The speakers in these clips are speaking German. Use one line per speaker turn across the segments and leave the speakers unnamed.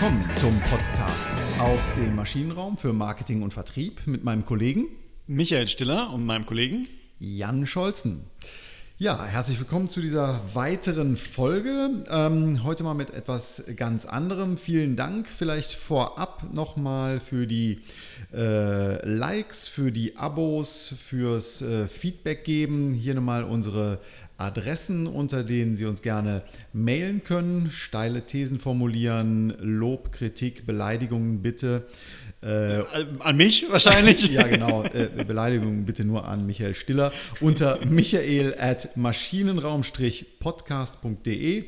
willkommen zum Podcast aus dem Maschinenraum für Marketing und Vertrieb mit meinem Kollegen
Michael Stiller und meinem Kollegen
Jan Scholzen. Ja, herzlich willkommen zu dieser weiteren Folge. Ähm, heute mal mit etwas ganz anderem. Vielen Dank vielleicht vorab nochmal für die äh, Likes, für die Abos, fürs äh, Feedback geben. Hier nochmal unsere Adressen, unter denen Sie uns gerne mailen können. Steile Thesen formulieren, Lob, Kritik, Beleidigungen bitte
äh, an mich wahrscheinlich.
ja, genau. Äh, Beleidigungen bitte nur an Michael Stiller unter michael at maschinenraum-podcast.de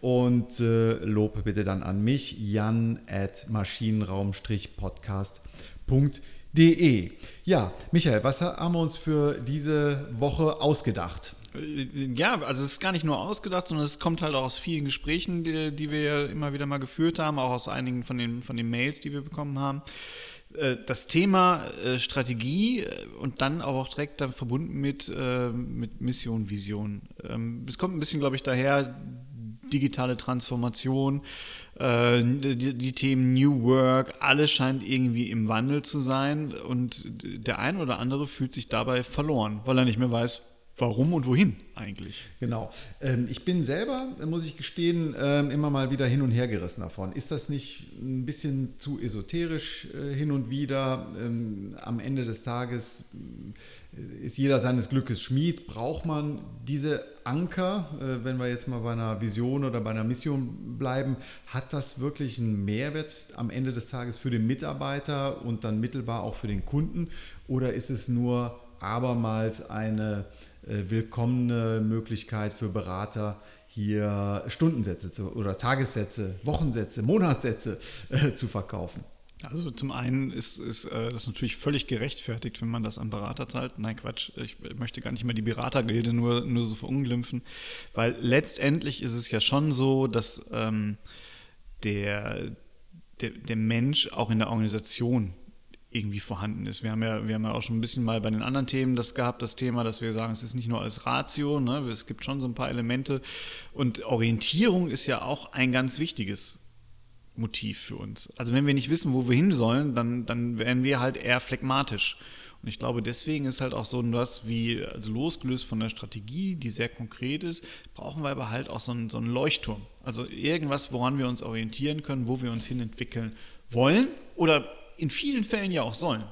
und äh, Lob bitte dann an mich, jan at maschinenraum-podcast.de. Ja, Michael, was haben wir uns für diese Woche ausgedacht?
Ja, also es ist gar nicht nur ausgedacht, sondern es kommt halt auch aus vielen Gesprächen, die, die wir ja immer wieder mal geführt haben, auch aus einigen von den, von den Mails, die wir bekommen haben. Äh, das Thema äh, Strategie äh, und dann auch direkt dann verbunden mit, mit Mission, Vision. Ähm, es kommt ein bisschen, glaube ich, daher, digitale Transformation, die, die, Themen New Work, alles scheint irgendwie im Wandel zu sein und der ein oder andere fühlt sich dabei verloren, weil er nicht mehr weiß, warum und wohin eigentlich.
Genau. Ähm, ich bin selber, muss ich gestehen, ähm, immer mal wieder hin und her gerissen davon. Ist das nicht ein bisschen zu esoterisch äh, hin und wieder? Ähm, am Ende des Tages äh, ist jeder seines Glückes Schmied. Braucht man diese Anker, äh, wenn wir jetzt mal bei einer Vision oder bei einer Mission bleiben? Hat das wirklich einen Mehrwert am Ende des Tages für den Mitarbeiter und dann mittelbar auch für den Kunden? Oder ist es nur abermals eine willkommene Möglichkeit für Berater, hier Stundensätze zu, oder Tagessätze, Wochensätze, Monatssätze äh, zu verkaufen.
Also zum einen ist, ist äh, das natürlich völlig gerechtfertigt, wenn man das an Berater zahlt. Nein, Quatsch, ich möchte gar nicht mehr die Beratergilde nur, nur so verunglimpfen, weil letztendlich ist es ja schon so, dass ähm, der, der, der Mensch auch in der Organisation irgendwie vorhanden ist. Wir haben ja, wir haben ja auch schon ein bisschen mal bei den anderen Themen das gehabt, das Thema, dass wir sagen, es ist nicht nur als Ratio, ne? es gibt schon so ein paar Elemente und Orientierung ist ja auch ein ganz wichtiges Motiv für uns. Also wenn wir nicht wissen, wo wir hin sollen, dann, dann werden wir halt eher phlegmatisch. Und ich glaube, deswegen ist halt auch so was wie, also losgelöst von der Strategie, die sehr konkret ist, brauchen wir aber halt auch so einen, so einen Leuchtturm. Also irgendwas, woran wir uns orientieren können, wo wir uns hin entwickeln wollen oder in vielen Fällen ja auch sollen.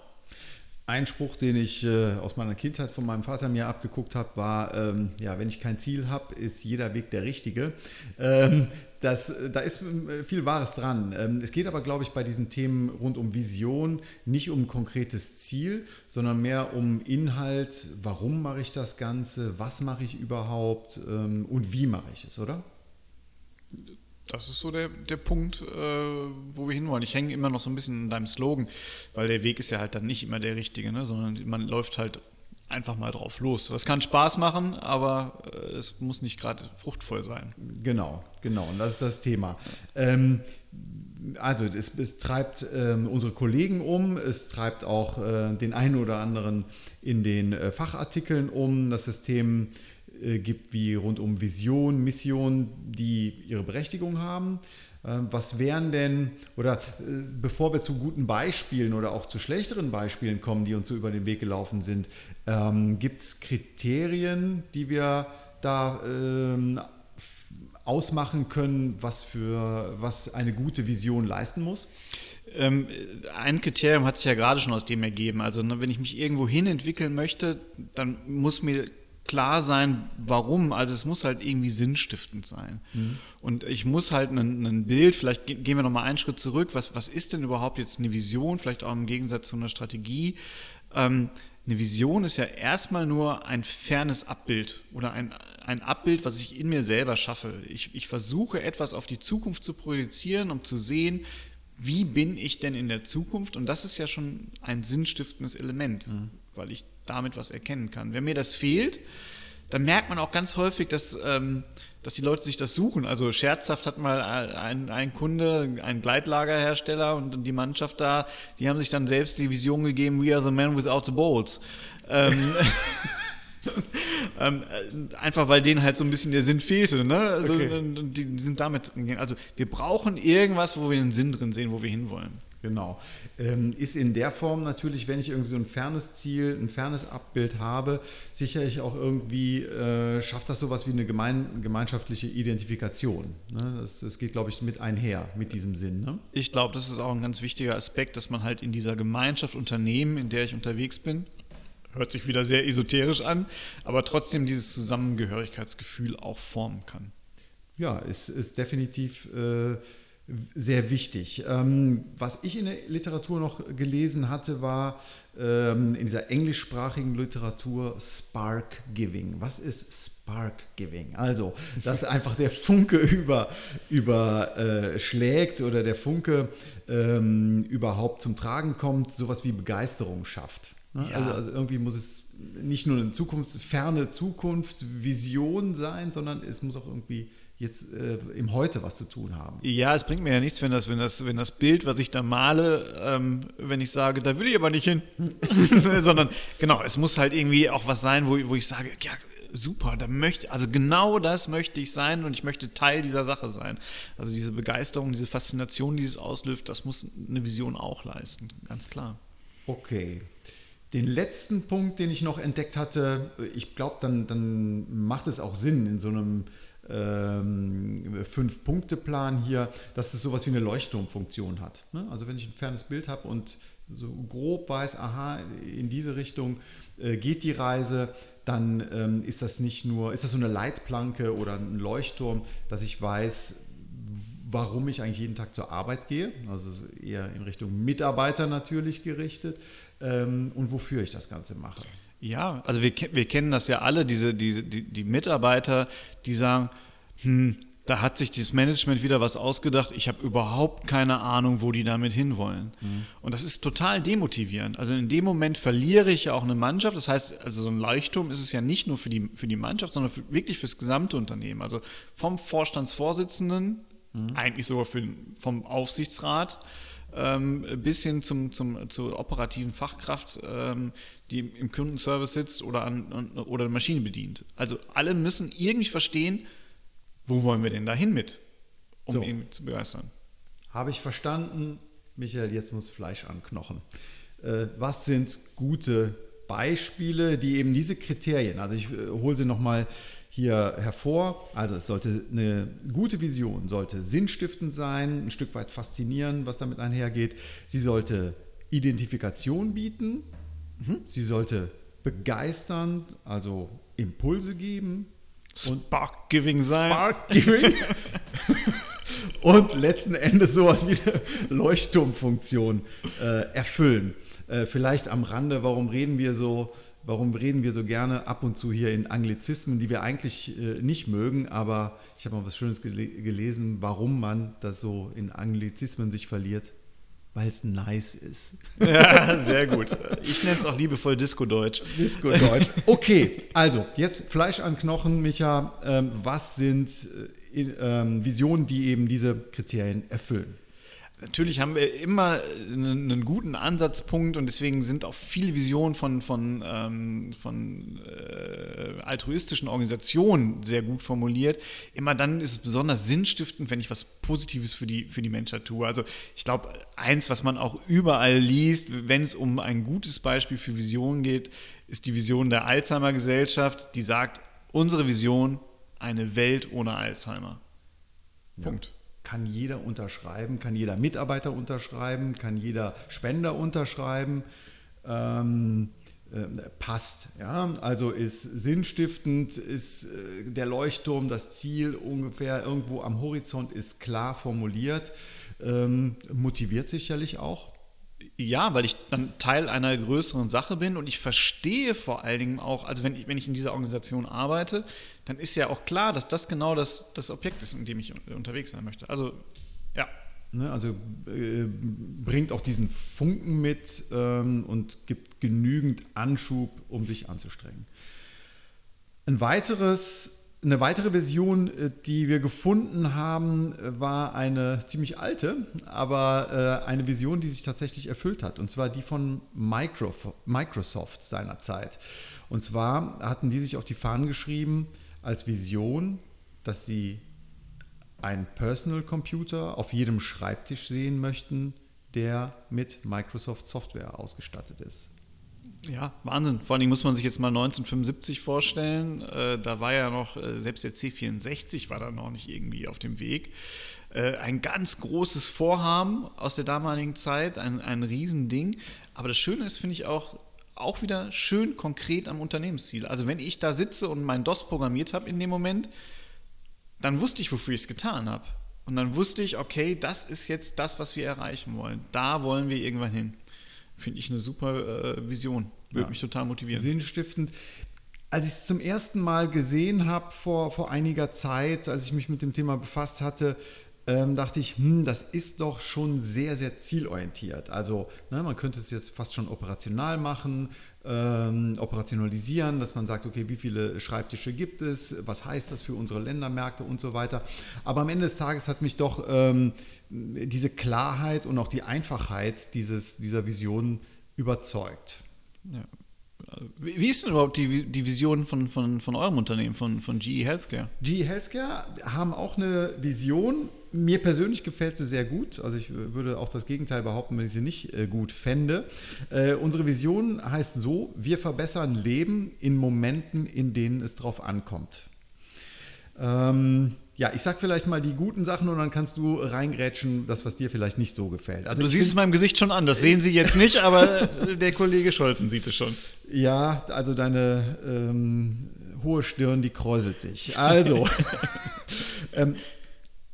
Ein Spruch, den ich äh, aus meiner Kindheit von meinem Vater mir abgeguckt habe, war, ähm, ja, wenn ich kein Ziel habe, ist jeder Weg der richtige. Ähm, das, da ist äh, viel Wahres dran. Ähm, es geht aber, glaube ich, bei diesen Themen rund um Vision nicht um konkretes Ziel, sondern mehr um Inhalt. Warum mache ich das Ganze? Was mache ich überhaupt? Ähm, und wie mache ich es, oder?
Das ist so der, der Punkt, äh, wo wir hinwollen. Ich hänge immer noch so ein bisschen in deinem Slogan, weil der Weg ist ja halt dann nicht immer der richtige, ne? sondern man läuft halt einfach mal drauf los. Das kann Spaß machen, aber äh, es muss nicht gerade fruchtvoll sein.
Genau, genau. Und das ist das Thema. Ähm, also es, es treibt ähm, unsere Kollegen um, es treibt auch äh, den einen oder anderen in den äh, Fachartikeln um. Das System äh, gibt wie rund um Vision, Mission, die ihre Berechtigung haben. Ähm, was wären denn, oder äh, bevor wir zu guten Beispielen oder auch zu schlechteren Beispielen kommen, die uns so über den Weg gelaufen sind, ähm, gibt es Kriterien, die wir da ähm, ausmachen können, was, für, was eine gute Vision leisten muss?
Ähm, ein Kriterium hat sich ja gerade schon aus dem ergeben. Also, ne, wenn ich mich irgendwo hin entwickeln möchte, dann muss mir klar sein, warum. Also es muss halt irgendwie sinnstiftend sein. Mhm. Und ich muss halt ein, Bild, vielleicht gehen wir nochmal einen Schritt zurück, was, was ist denn überhaupt jetzt eine Vision, vielleicht auch im Gegensatz zu einer Strategie. Ähm, eine Vision ist ja erstmal nur ein fernes Abbild oder ein, ein Abbild, was ich in mir selber schaffe. Ich, ich versuche etwas auf die Zukunft zu projizieren, um zu sehen, wie bin ich denn in der Zukunft? Und das ist ja schon ein sinnstiftendes Element, mhm. Weil ich damit was erkennen kann. Wenn mir das fehlt, dann merkt man auch ganz häufig, dass, ähm, dass die Leute sich das suchen. Also scherzhaft hat mal ein, ein Kunde, ein Gleitlagerhersteller und die Mannschaft da, die haben sich dann selbst die Vision gegeben, we are the man without the balls. Ähm, Ähm, äh, einfach weil denen halt so ein bisschen der Sinn fehlte. Ne? Also
Okay.
die, die sind damit. Also wir brauchen irgendwas, wo wir den Sinn drin sehen, wo wir hinwollen.
Genau. Ähm, ist in der Form natürlich, wenn ich irgendwie so ein fernes Ziel, ein fernes Abbild habe, sicherlich auch irgendwie, äh, schafft das sowas wie eine gemein, gemeinschaftliche Identifikation. Ne? Das, das geht, glaube ich, mit einher, mit diesem Sinn. Ne?
Ich glaube, das ist auch ein ganz wichtiger Aspekt, dass man halt in dieser Gemeinschaft Unternehmen, in der ich unterwegs bin, hört sich wieder sehr esoterisch an, aber trotzdem dieses Zusammengehörigkeitsgefühl auch formen kann.
Ja, ist, ist definitiv äh, sehr wichtig. Ähm, was ich in der Literatur noch gelesen hatte, war ähm, in dieser englischsprachigen Literatur Spark Giving. Was ist Spark Giving? Also, dass einfach der Funke über, über äh, oder der Funke ähm, überhaupt zum Tragen kommt, sowas wie Begeisterung schafft. Ne?
Ja.
Also, also irgendwie muss es nicht nur eine Zukunfts-, ferne Zukunftsvision sein, sondern es muss auch irgendwie jetzt äh, im Heute was zu tun haben.
Ja, es bringt mir ja nichts, wenn das, wenn das, wenn das Bild, was ich da male, ähm, wenn ich sage, da will ich aber nicht hin. Sondern genau, es muss halt irgendwie auch was sein, wo, wo ich sage, ja, super, da möchte, also genau das möchte ich sein und ich möchte Teil dieser Sache sein. Also diese Begeisterung, diese Faszination, die es auslöst, das muss eine Vision auch leisten, ganz klar.
Okay. Den letzten Punkt, den ich noch entdeckt hatte, ich glaube, dann, dann macht es auch Sinn in so einem ähm, Fünf-Punkte-Plan hier, dass es sowas wie eine Leuchtturmfunktion hat. Ne? Also wenn ich ein fernes Bild habe und so grob weiß, aha, in diese Richtung äh, geht die Reise, dann ähm, ist das nicht nur, ist das so eine Leitplanke oder ein Leuchtturm, dass ich weiß, warum ich eigentlich jeden Tag zur Arbeit gehe, also eher in Richtung Mitarbeiter natürlich gerichtet ähm, und wofür ich das Ganze mache.
Ja, also wir, wir kennen das ja alle, diese, diese, die, die Mitarbeiter, die sagen, hm, da hat sich das Management wieder was ausgedacht, ich habe überhaupt keine Ahnung, wo die damit hinwollen. Und das ist total demotivierend. Also in dem Moment verliere ich ja auch eine Mannschaft. Das heißt, also so ein Leuchtturm ist es ja nicht nur für die, für die Mannschaft, sondern für, wirklich fürs gesamte Unternehmen. Also vom Vorstandsvorsitzenden, eigentlich sogar für, vom Aufsichtsrat, ähm, bis hin zum, zum, zur operativen Fachkraft, ähm, die im Kundenservice sitzt oder, an, oder eine Maschine bedient. Also alle müssen irgendwie verstehen, wo wollen wir denn da hin mit, um
So.
ihn zu begeistern.
Habe ich verstanden, Michael, jetzt muss Fleisch an Knochen. Äh, was sind gute Beispiele, die eben diese Kriterien, also ich äh, hole sie nochmal hier hervor. Also es sollte eine gute Vision, sollte sinnstiftend sein, ein Stück weit faszinieren, was damit einhergeht. Sie sollte Identifikation bieten, sie sollte begeistern, also Impulse geben.
Spark Giving sein.
Spark Giving. und letzten Endes sowas wie eine Leuchtturmfunktion äh, erfüllen. Äh, vielleicht am Rande, warum reden wir so, warum reden wir so gerne ab und zu hier in Anglizismen, die wir eigentlich äh, nicht mögen, aber ich habe mal was Schönes gele gelesen, warum man das so in Anglizismen sich verliert, weil es nice ist.
Ja, sehr gut. Ich nenne es auch liebevoll Disco-Deutsch.
Disco Deutsch. Okay, also jetzt Fleisch an Knochen, Micha. Ähm, was sind äh, ähm, Visionen, die eben diese Kriterien erfüllen?
Natürlich haben wir immer einen, einen guten Ansatzpunkt und deswegen sind auch viele Visionen von, von, ähm, von äh, altruistischen Organisationen sehr gut formuliert. Immer dann ist es besonders sinnstiftend, wenn ich was Positives für die, für die Menschheit tue. Also ich glaube, eins, was man auch überall liest, wenn es um ein gutes Beispiel für Visionen geht, ist die Vision der Alzheimer-Gesellschaft, die sagt, unsere Vision, eine Welt ohne Alzheimer. Punkt.
Kann jeder unterschreiben, kann jeder Mitarbeiter unterschreiben, kann jeder Spender unterschreiben. Ähm, äh, passt. Ja? Also ist sinnstiftend, ist äh, der Leuchtturm, das Ziel ungefähr irgendwo am Horizont ist klar formuliert, ähm, motiviert sicherlich auch.
Ja, weil ich dann Teil einer größeren Sache bin und ich verstehe vor allen Dingen auch, also wenn ich, wenn ich in dieser Organisation arbeite, dann ist ja auch klar, dass das genau das, das Objekt ist, in dem ich unterwegs sein möchte. Also, ja.
Ne, also äh, bringt auch diesen Funken mit ähm, und gibt genügend Anschub, um sich anzustrengen. Ein weiteres, Eine weitere Version, äh, die wir gefunden haben, äh, war eine ziemlich alte, aber äh, eine Vision, die sich tatsächlich erfüllt hat. Und zwar die von Microsoft seinerzeit. Und zwar hatten die sich auf die Fahnen geschrieben als Vision, dass sie einen Personal Computer auf jedem Schreibtisch sehen möchten, der mit Microsoft Software ausgestattet ist.
Ja, Wahnsinn. Vor allem muss man sich jetzt mal 1975 vorstellen. Äh, da war ja noch, äh, selbst der C64 war da noch nicht irgendwie auf dem Weg. Äh, ein ganz großes Vorhaben aus der damaligen Zeit, ein, ein Riesending. Aber das Schöne ist, finde ich auch, auch wieder schön konkret am Unternehmensziel. Also wenn ich da sitze und mein DOS programmiert habe in dem Moment, dann wusste ich, wofür ich es getan habe. Und dann wusste ich, okay, das ist jetzt das, was wir erreichen wollen. Da wollen wir irgendwann hin. Finde ich eine super äh, Vision. Würde ja. mich total motivieren.
Sinnstiftend. Als ich es zum ersten Mal gesehen habe vor, vor einiger Zeit, als ich mich mit dem Thema befasst hatte, ähm, dachte ich, hm, das ist doch schon sehr, sehr zielorientiert. Also ne, man könnte es jetzt fast schon operational machen, ähm, operationalisieren, dass man sagt, okay, wie viele Schreibtische gibt es, was heißt das für unsere Ländermärkte und so weiter. Aber am Ende des Tages hat mich doch ähm, diese Klarheit und auch die Einfachheit dieses, dieser Vision überzeugt.
Ja. Wie ist denn überhaupt die, die Vision von, von, von eurem Unternehmen, von, von GE Healthcare?
GE Healthcare haben auch eine Vision. Mir persönlich gefällt sie sehr gut. Also ich würde auch das Gegenteil behaupten, wenn ich sie nicht äh, gut fände. Äh, unsere Vision heißt so, wir verbessern Leben in Momenten, in denen es drauf ankommt. Ähm, ja, ich sag vielleicht mal die guten Sachen und dann kannst du reingrätschen, das, was dir vielleicht nicht so gefällt.
Also du siehst es meinem Gesicht schon an, das sehen Sie jetzt nicht, aber der Kollege Scholzen sieht es schon.
Ja, also deine ähm, hohe Stirn, die kräuselt sich. Also, ähm,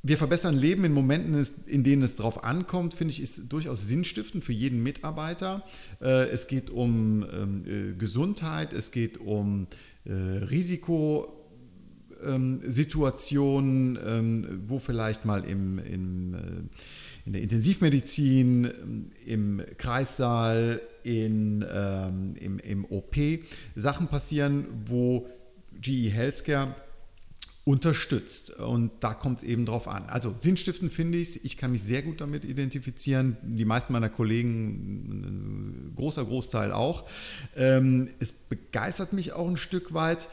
wir verbessern Leben in Momenten, in denen es drauf ankommt, finde ich, ist durchaus sinnstiftend für jeden Mitarbeiter. Äh, es geht um ähm, äh, Gesundheit, es geht um äh, Risiko ähm, ähm, wo vielleicht mal im, im, in der Intensivmedizin, im Kreissaal, in, im, im OP Sachen passieren, wo GE Healthcare unterstützt. Und da kommt es eben drauf an. Also sinnstiftend finde ich es. Ich kann mich sehr gut damit identifizieren. Die meisten meiner Kollegen, ein großer Großteil auch. Ähm, es begeistert mich auch ein Stück weit.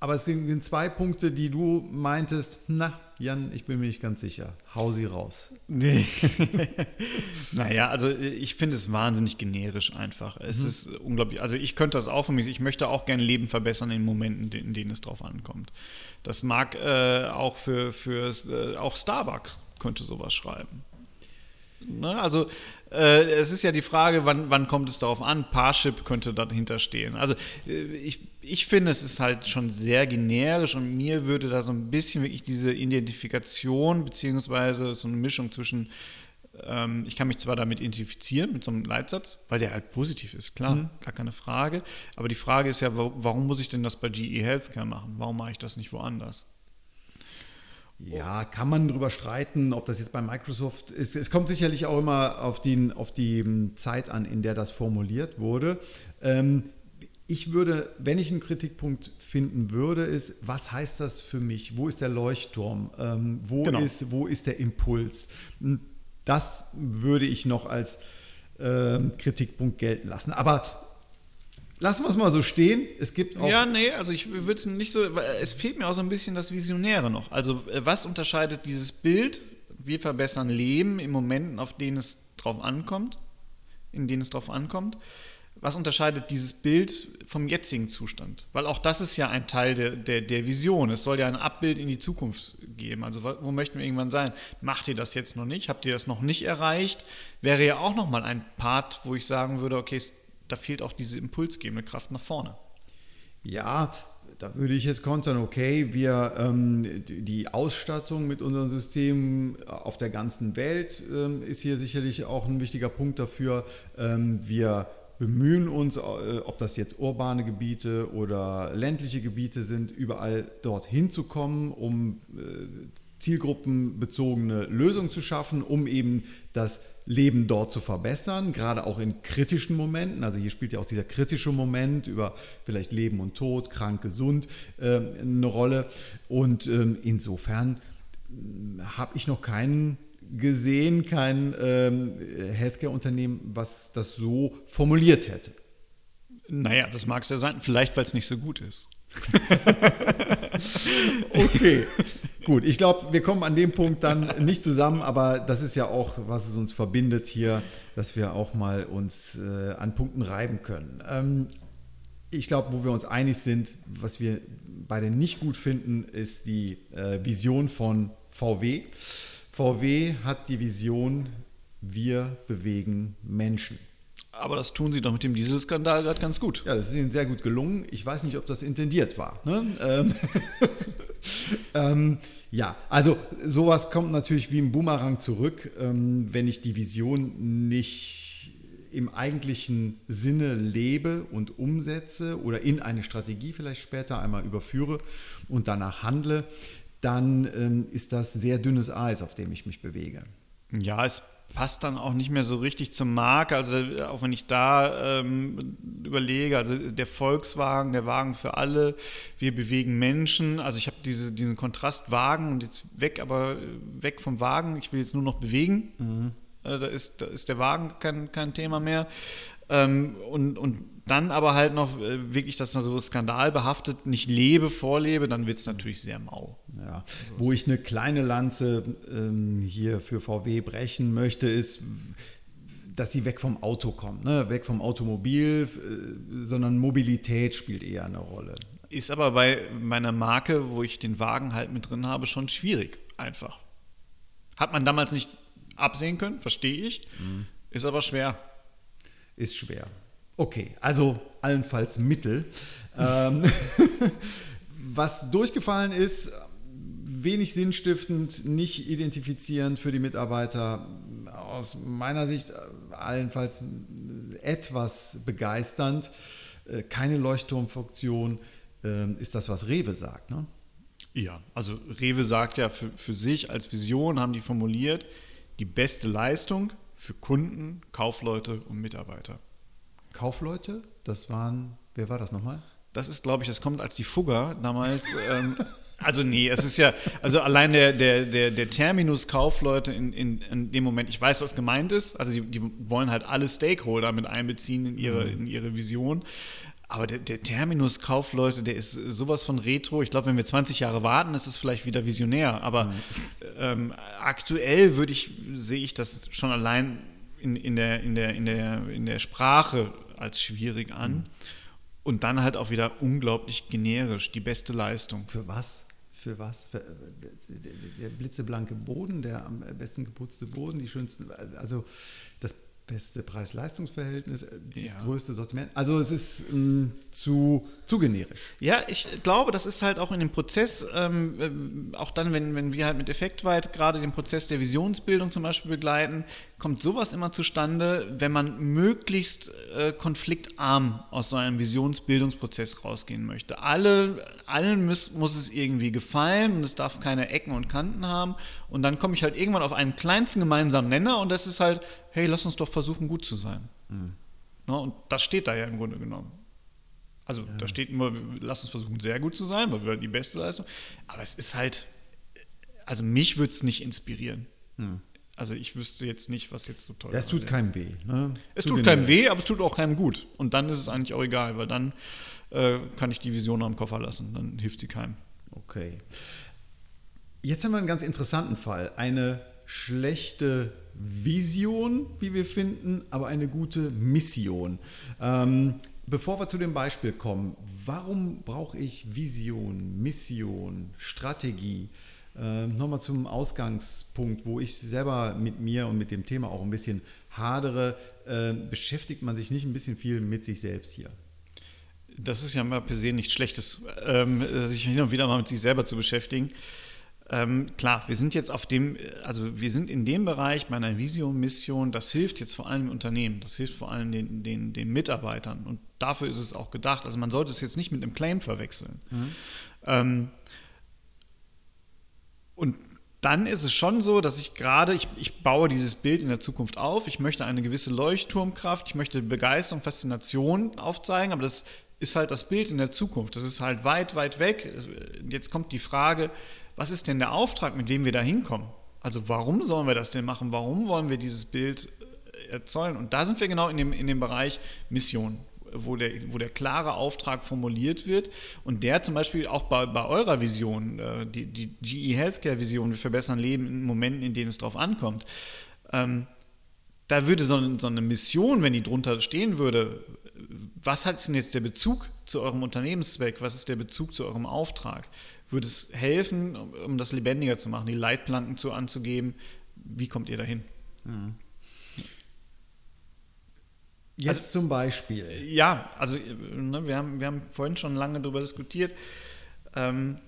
Aber es sind zwei Punkte, die du meintest, na, Jan, ich bin mir nicht ganz sicher. Hau sie raus.
Naja, also ich finde es wahnsinnig generisch einfach. Es mhm. ist unglaublich. Also ich könnte das auch für mich, ich möchte auch gerne Leben verbessern in Momenten, in denen es drauf ankommt. Das mag äh, auch für, für äh, auch Starbucks könnte sowas schreiben. Ne? Also äh, es ist ja die Frage, wann, wann kommt es darauf an? Parship könnte dahinter stehen. Also äh, ich, ich finde, es ist halt schon sehr generisch und mir würde da so ein bisschen wirklich diese Identifikation beziehungsweise so eine Mischung zwischen ähm, ich kann mich zwar damit identifizieren, mit so einem Leitsatz, weil der halt positiv ist, klar, mhm. gar keine Frage. Aber die Frage ist ja, warum muss ich denn das bei GE Healthcare machen? Warum mache ich das nicht woanders?
Ja, kann man darüber streiten, ob das jetzt bei Microsoft ist. Es kommt sicherlich auch immer auf die, auf die hm, Zeit an, in der das formuliert wurde. Ähm, ich würde, wenn ich einen Kritikpunkt finden würde, ist, was heißt das für mich? Wo ist der Leuchtturm? Ähm, wo, genau. ist, wo ist der Impuls? Hm, das würde ich noch als ähm, Kritikpunkt gelten lassen. Aber Lassen wir es mal so stehen. Es gibt
auch. Ja, nee, also ich würde es nicht so. Es fehlt mir auch so ein bisschen das Visionäre noch. Also, äh, was unterscheidet dieses Bild? Wir verbessern Leben in Momenten, auf denen es drauf ankommt, in denen es drauf ankommt. Was unterscheidet dieses Bild vom jetzigen Zustand? Weil auch das ist ja ein Teil der, der, der Vision. Es soll ja ein Abbild in die Zukunft geben. Also, wo möchten wir irgendwann sein? Macht ihr das jetzt noch nicht? Habt ihr das noch nicht erreicht? Wäre ja auch nochmal ein Part, wo ich sagen würde, okay, da fehlt auch diese impulsgebende Kraft nach vorne.
Ja, da würde ich jetzt kontern, okay, wir ähm, die Ausstattung mit unseren Systemen auf der ganzen Welt ähm, ist hier sicherlich auch ein wichtiger Punkt dafür. Ähm, wir bemühen uns, äh, ob das jetzt urbane Gebiete oder ländliche Gebiete sind, überall dorthin zu kommen, um äh, zielgruppenbezogene Lösung zu schaffen, um eben das Leben dort zu verbessern, gerade auch in kritischen Momenten. Also hier spielt ja auch dieser kritische Moment über vielleicht Leben und Tod, krank, gesund äh, eine Rolle. Und ähm, insofern hm, habe ich noch keinen gesehen, kein ähm, Healthcare-Unternehmen, was das so formuliert hätte.
Naja, das mag es ja sein. Vielleicht, weil es nicht so gut ist.
okay, gut. Ich glaube, wir kommen an dem Punkt dann nicht zusammen, aber das ist ja auch, was es uns verbindet hier, dass wir auch mal uns äh, an Punkten reiben können. Ähm, ich glaube, wo wir uns einig sind, was wir beide nicht gut finden, ist die äh, Vision von VW. VW hat die Vision, wir bewegen Menschen.
Aber das tun sie doch mit dem Dieselskandal gerade ganz gut.
Ja, das ist ihnen sehr gut gelungen. Ich weiß nicht, ob das intendiert war. Ne? Ähm, ähm, ja, also sowas kommt natürlich wie ein Boomerang zurück, ähm, wenn ich die Vision nicht im eigentlichen Sinne lebe und umsetze oder in eine Strategie vielleicht später einmal überführe und danach handle, dann ähm, ist das sehr dünnes Eis, auf dem ich mich bewege.
Ja, es passt dann auch nicht mehr so richtig zum Marke. Also auch wenn ich da ähm, überlege, also der Volkswagen, der Wagen für alle, wir bewegen Menschen. Also ich habe diese, diesen Kontrast Wagen und jetzt weg, aber weg vom Wagen. Ich will jetzt nur noch bewegen. Mhm. Äh, da, ist, da ist der Wagen kein, kein Thema mehr. Ähm, und, und dann aber halt noch äh, wirklich das so skandalbehaftet nicht lebe, vorlebe, dann wird es natürlich sehr mau.
Ja. Wo ich eine kleine Lanze ähm, hier für VW brechen möchte, ist, dass sie weg vom Auto kommen, ne? weg vom Automobil, äh, sondern Mobilität spielt eher eine Rolle.
Ist aber bei meiner Marke, wo ich den Wagen halt mit drin habe, schon schwierig, einfach. Hat man damals nicht absehen können, verstehe ich, mhm. ist aber schwer.
Ist schwer. Okay, also allenfalls Mittel. Ähm, was durchgefallen ist, wenig sinnstiftend, nicht identifizierend für die Mitarbeiter. Aus meiner Sicht allenfalls etwas begeisternd. Äh, keine Leuchtturmfunktion ähm, ist das, was Rewe sagt. Ne?
Ja, also Rewe sagt ja für, für sich als Vision, haben die formuliert, die beste Leistung für Kunden, Kaufleute und Mitarbeiter.
Kaufleute, das waren, wer war das nochmal?
Das ist, glaube ich, das kommt als die Fugger damals. ähm, also nee, es ist ja, also allein der, der, der, der Terminus Kaufleute in, in, in dem Moment, ich weiß, was gemeint ist, also die, die wollen halt alle Stakeholder mit einbeziehen in ihre, mhm. in ihre Vision. Aber der, der, Terminus Kaufleute, der ist sowas von retro. Ich glaube, wenn wir 20 Jahre warten, ist es vielleicht wieder visionär. Aber mhm. ähm, aktuell würde ich, sehe ich das schon allein in, in, der, in, der, in, der, in der Sprache als schwierig an. Mhm. Und dann halt auch wieder unglaublich generisch, die beste Leistung.
Für was? Für was? Für, der, der blitzeblanke Boden, der am besten geputzte Boden, die schönsten, also beste Preis-Leistungs-Verhältnis, äh, das ja. größte Sortiment. Also es ist ähm, zu, zu generisch.
Ja, ich glaube, das ist halt auch in dem Prozess, ähm, äh, auch dann, wenn, wenn wir halt mit Effektweit gerade den Prozess der Visionsbildung zum Beispiel begleiten, kommt sowas immer zustande, wenn man möglichst äh, konfliktarm aus so einem Visionsbildungsprozess rausgehen möchte. Alle, allen muss, muss es irgendwie gefallen und es darf keine Ecken und Kanten haben. Und dann komme ich halt irgendwann auf einen kleinsten gemeinsamen Nenner und das ist halt, hey, lass uns doch versuchen, gut zu sein. Mhm. Na, und das steht da ja im Grunde genommen. Also ja. da steht immer, lass uns versuchen, sehr gut zu sein, weil wir die beste Leistung. Aber es ist halt, also mich würde es nicht inspirieren. Mhm. Also ich wüsste jetzt nicht, was jetzt so toll ist.
Es tut keinem weh. Ne?
Es tut keinem weh, aber es tut auch keinem gut. Und dann ist es eigentlich auch egal, weil dann äh, kann ich die Vision am Koffer lassen. Dann hilft sie keinem.
Okay. Jetzt haben wir einen ganz interessanten Fall. Eine schlechte Vision, wie wir finden, aber eine gute Mission. Ähm, bevor wir zu dem Beispiel kommen, warum brauche ich Vision, Mission, Strategie? Äh, Nochmal zum Ausgangspunkt, wo ich selber mit mir und mit dem Thema auch ein bisschen hadere, äh, beschäftigt man sich nicht ein bisschen viel mit sich selbst hier?
Das ist ja mal per se nichts Schlechtes, ähm, sich hin und wieder mal mit sich selber zu beschäftigen. Ähm, klar, wir sind jetzt auf dem, also wir sind in dem Bereich meiner Vision, Mission, das hilft jetzt vor allem Unternehmen, das hilft vor allem den, den, den Mitarbeitern und dafür ist es auch gedacht. Also man sollte es jetzt nicht mit einem Claim verwechseln. Mhm. Ähm, und dann ist es schon so, dass ich gerade, ich, ich baue dieses Bild in der Zukunft auf, ich möchte eine gewisse Leuchtturmkraft, ich möchte Begeisterung, Faszination aufzeigen, aber das ist halt das Bild in der Zukunft. Das ist halt weit, weit weg. Jetzt kommt die Frage, was ist denn der Auftrag, mit dem wir da hinkommen? Also warum sollen wir das denn machen? Warum wollen wir dieses Bild äh, erzeugen? Und da sind wir genau in dem, in dem Bereich Mission wo der, wo der klare Auftrag formuliert wird und der zum Beispiel auch bei, bei eurer Vision, äh, die, die GE Healthcare Vision, wir verbessern Leben in Momenten, in denen es drauf ankommt, ähm, da würde so so eine Mission, wenn die drunter stehen würde, was hat denn jetzt der Bezug zu eurem Unternehmenszweck? Was ist der Bezug zu eurem Auftrag? Würde es helfen, um das lebendiger zu machen, die Leitplanken zu anzugeben? Wie kommt ihr dahin? Mhm.
Jetzt also, zum Beispiel.
Ja, also ne, wir, haben, wir haben vorhin schon lange darüber diskutiert. Ähm,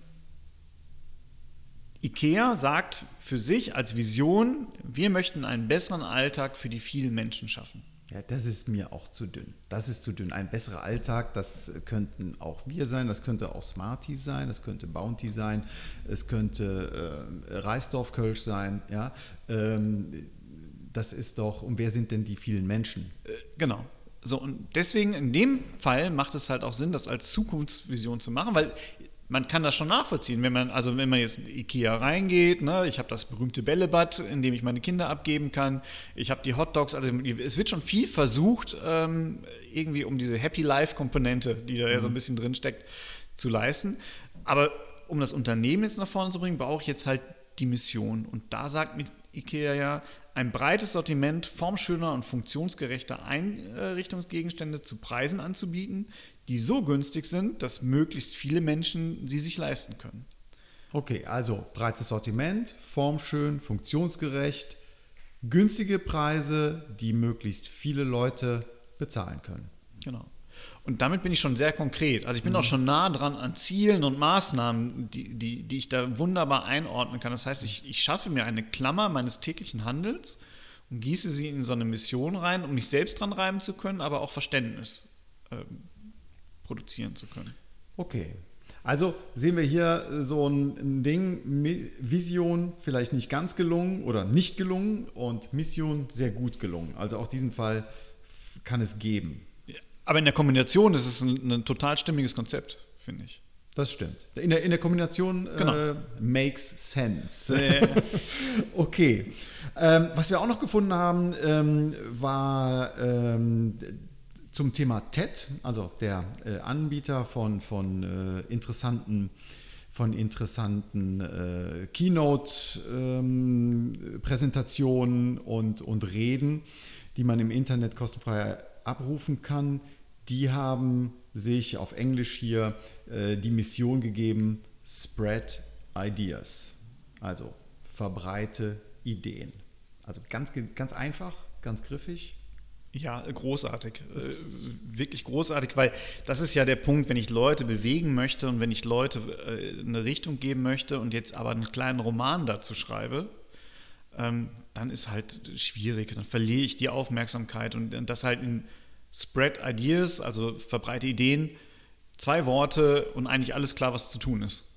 IKEA sagt für sich als Vision, wir möchten einen besseren Alltag für die vielen Menschen schaffen.
Ja, das ist mir auch zu dünn. Das ist zu dünn. Ein besserer Alltag, das könnten auch wir sein, das könnte auch Smarty sein, das könnte Bounty sein, es könnte äh, Reisdorf-Kölsch sein. Ja? Ähm, das ist doch, und wer sind denn die vielen Menschen?
Äh, genau. So, und deswegen in dem Fall macht es halt auch Sinn, das als Zukunftsvision zu machen, weil man kann das schon nachvollziehen, wenn man, also wenn man jetzt in Ikea reingeht, ne, ich habe das berühmte Bällebad, in dem ich meine Kinder abgeben kann, ich habe die Hotdogs, also es wird schon viel versucht, ähm, irgendwie um diese Happy Life-Komponente, die da ja so ein mhm. bisschen drin steckt, zu leisten. Aber um das Unternehmen jetzt nach vorne zu bringen, brauche ich jetzt halt die Mission. Und da sagt mit Ikea ja, ein breites Sortiment formschöner und funktionsgerechter Einrichtungsgegenstände zu Preisen anzubieten, die so günstig sind, dass möglichst viele Menschen sie sich leisten können.
Okay, also breites Sortiment, formschön, funktionsgerecht, günstige Preise, die möglichst viele Leute bezahlen können.
Genau. Und damit bin ich schon sehr konkret. Also ich bin mhm. auch schon nah dran an Zielen und Maßnahmen, die, die, die ich da wunderbar einordnen kann. Das heißt, ich, ich schaffe mir eine Klammer meines täglichen Handels und gieße sie in so eine Mission rein, um mich selbst dran reiben zu können, aber auch Verständnis äh, produzieren zu können.
Okay. Also sehen wir hier so ein Ding, Vision vielleicht nicht ganz gelungen oder nicht gelungen und Mission sehr gut gelungen. Also auch diesen Fall kann es geben.
Aber in der Kombination ist es ein, ein total stimmiges Konzept, finde ich.
Das stimmt. In der, in der Kombination genau. äh, makes sense. Äh. okay. Ähm, was wir auch noch gefunden haben, ähm, war ähm, zum Thema TED, also der äh, Anbieter von, von äh, interessanten von interessanten äh, Keynote-Präsentationen ähm, und, und Reden, die man im Internet kostenfrei abrufen kann, die haben sich auf Englisch hier äh, die Mission gegeben, Spread Ideas. Also verbreite Ideen. Also ganz, ganz einfach, ganz griffig.
Ja, großartig. Äh, wirklich großartig, weil das ist ja der Punkt, wenn ich Leute bewegen möchte und wenn ich Leute äh, eine Richtung geben möchte und jetzt aber einen kleinen Roman dazu schreibe, ähm, dann ist halt schwierig. Dann verliere ich die Aufmerksamkeit und das halt in Spread Ideas, also verbreite Ideen, zwei Worte und eigentlich alles klar, was zu tun ist.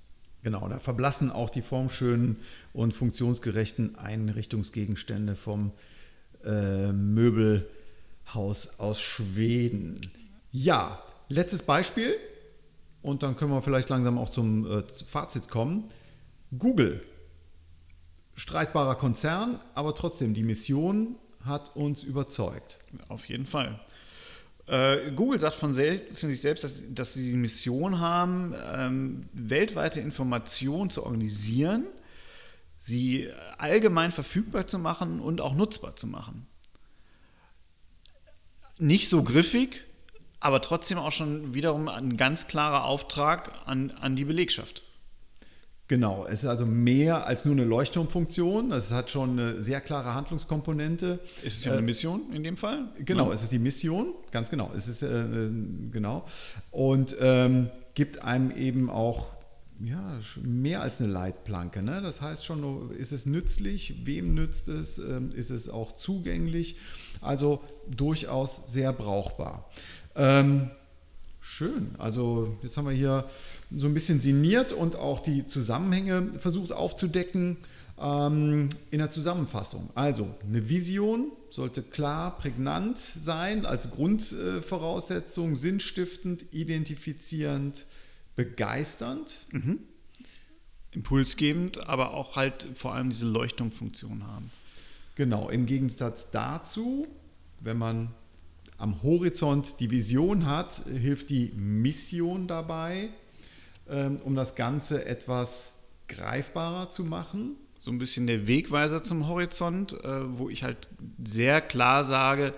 Genau, da verblassen auch die formschönen und funktionsgerechten Einrichtungsgegenstände vom äh, Möbelhaus aus Schweden. Ja, letztes Beispiel und dann können wir vielleicht langsam auch zum äh, Fazit kommen. Google, streitbarer Konzern, aber trotzdem, die Mission hat uns überzeugt.
Auf jeden Fall. Äh, Google sagt von, sich selbst, dass, dass, sie die Mission haben, ähm, weltweite Informationen zu organisieren, sie allgemein verfügbar zu machen und auch nutzbar zu machen. Nicht so griffig, aber trotzdem auch schon wiederum ein ganz klarer Auftrag an, an die Belegschaft.
Genau, es ist also mehr als nur eine Leuchtturmfunktion. Es hat schon eine sehr klare Handlungskomponente.
Ist es ja eine äh, Mission in dem Fall?
Genau, ja. es ist die Mission, ganz genau. Es ist äh, äh, genau und ähm, gibt einem eben auch ja, mehr als eine Leitplanke. Ne? Das heißt schon, ist es nützlich? Wem nützt es? Ähm, ist es auch zugänglich? Also durchaus sehr brauchbar. Ähm, schön. Also jetzt haben wir hier so ein bisschen sinniert und auch die Zusammenhänge versucht aufzudecken. Ähm, in der Zusammenfassung. Also, eine Vision sollte klar, prägnant sein, als Grundvoraussetzung, sinnstiftend, identifizierend, begeisternd.
Mhm. Impulsgebend, aber auch halt vor allem diese Leuchtturmfunktion haben.
Genau, im Gegensatz dazu, wenn man am Horizont die Vision hat, hilft die Mission dabei, um das Ganze etwas greifbarer zu machen.
So ein bisschen der Wegweiser zum Horizont, äh, wo ich halt sehr klar sage,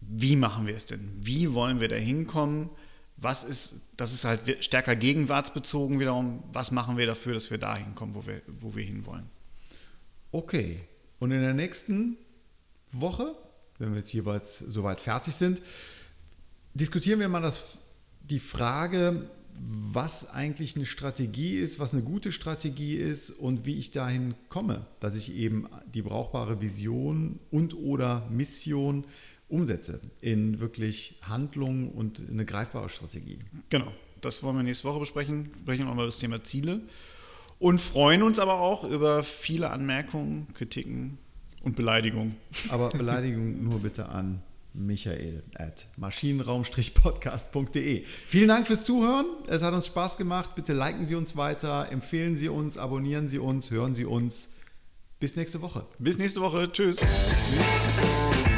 wie machen wir es denn? Wie wollen wir da hinkommen? Was ist, das ist halt stärker gegenwartsbezogen wiederum. Was machen wir dafür, dass wir da hinkommen, wo wir, wo wir hinwollen?
Okay. Und in der nächsten Woche, wenn wir jetzt jeweils soweit fertig sind, diskutieren wir mal das, die Frage, was eigentlich eine Strategie ist, was eine gute Strategie ist und wie ich dahin komme, dass ich eben die brauchbare Vision und oder Mission umsetze in wirklich Handlung und eine greifbare Strategie.
Genau, das wollen wir nächste Woche besprechen. Sprechen wir mal über das Thema Ziele und freuen uns aber auch über viele Anmerkungen, Kritiken und Beleidigungen.
Aber Beleidigungen nur bitte an michael at maschinenraum-podcast.de. Vielen Dank fürs Zuhören. Es hat uns Spaß gemacht. Bitte liken Sie uns weiter, empfehlen Sie uns, abonnieren Sie uns, hören Sie uns. Bis nächste Woche.
Bis nächste Woche. Tschüss. Tschüss.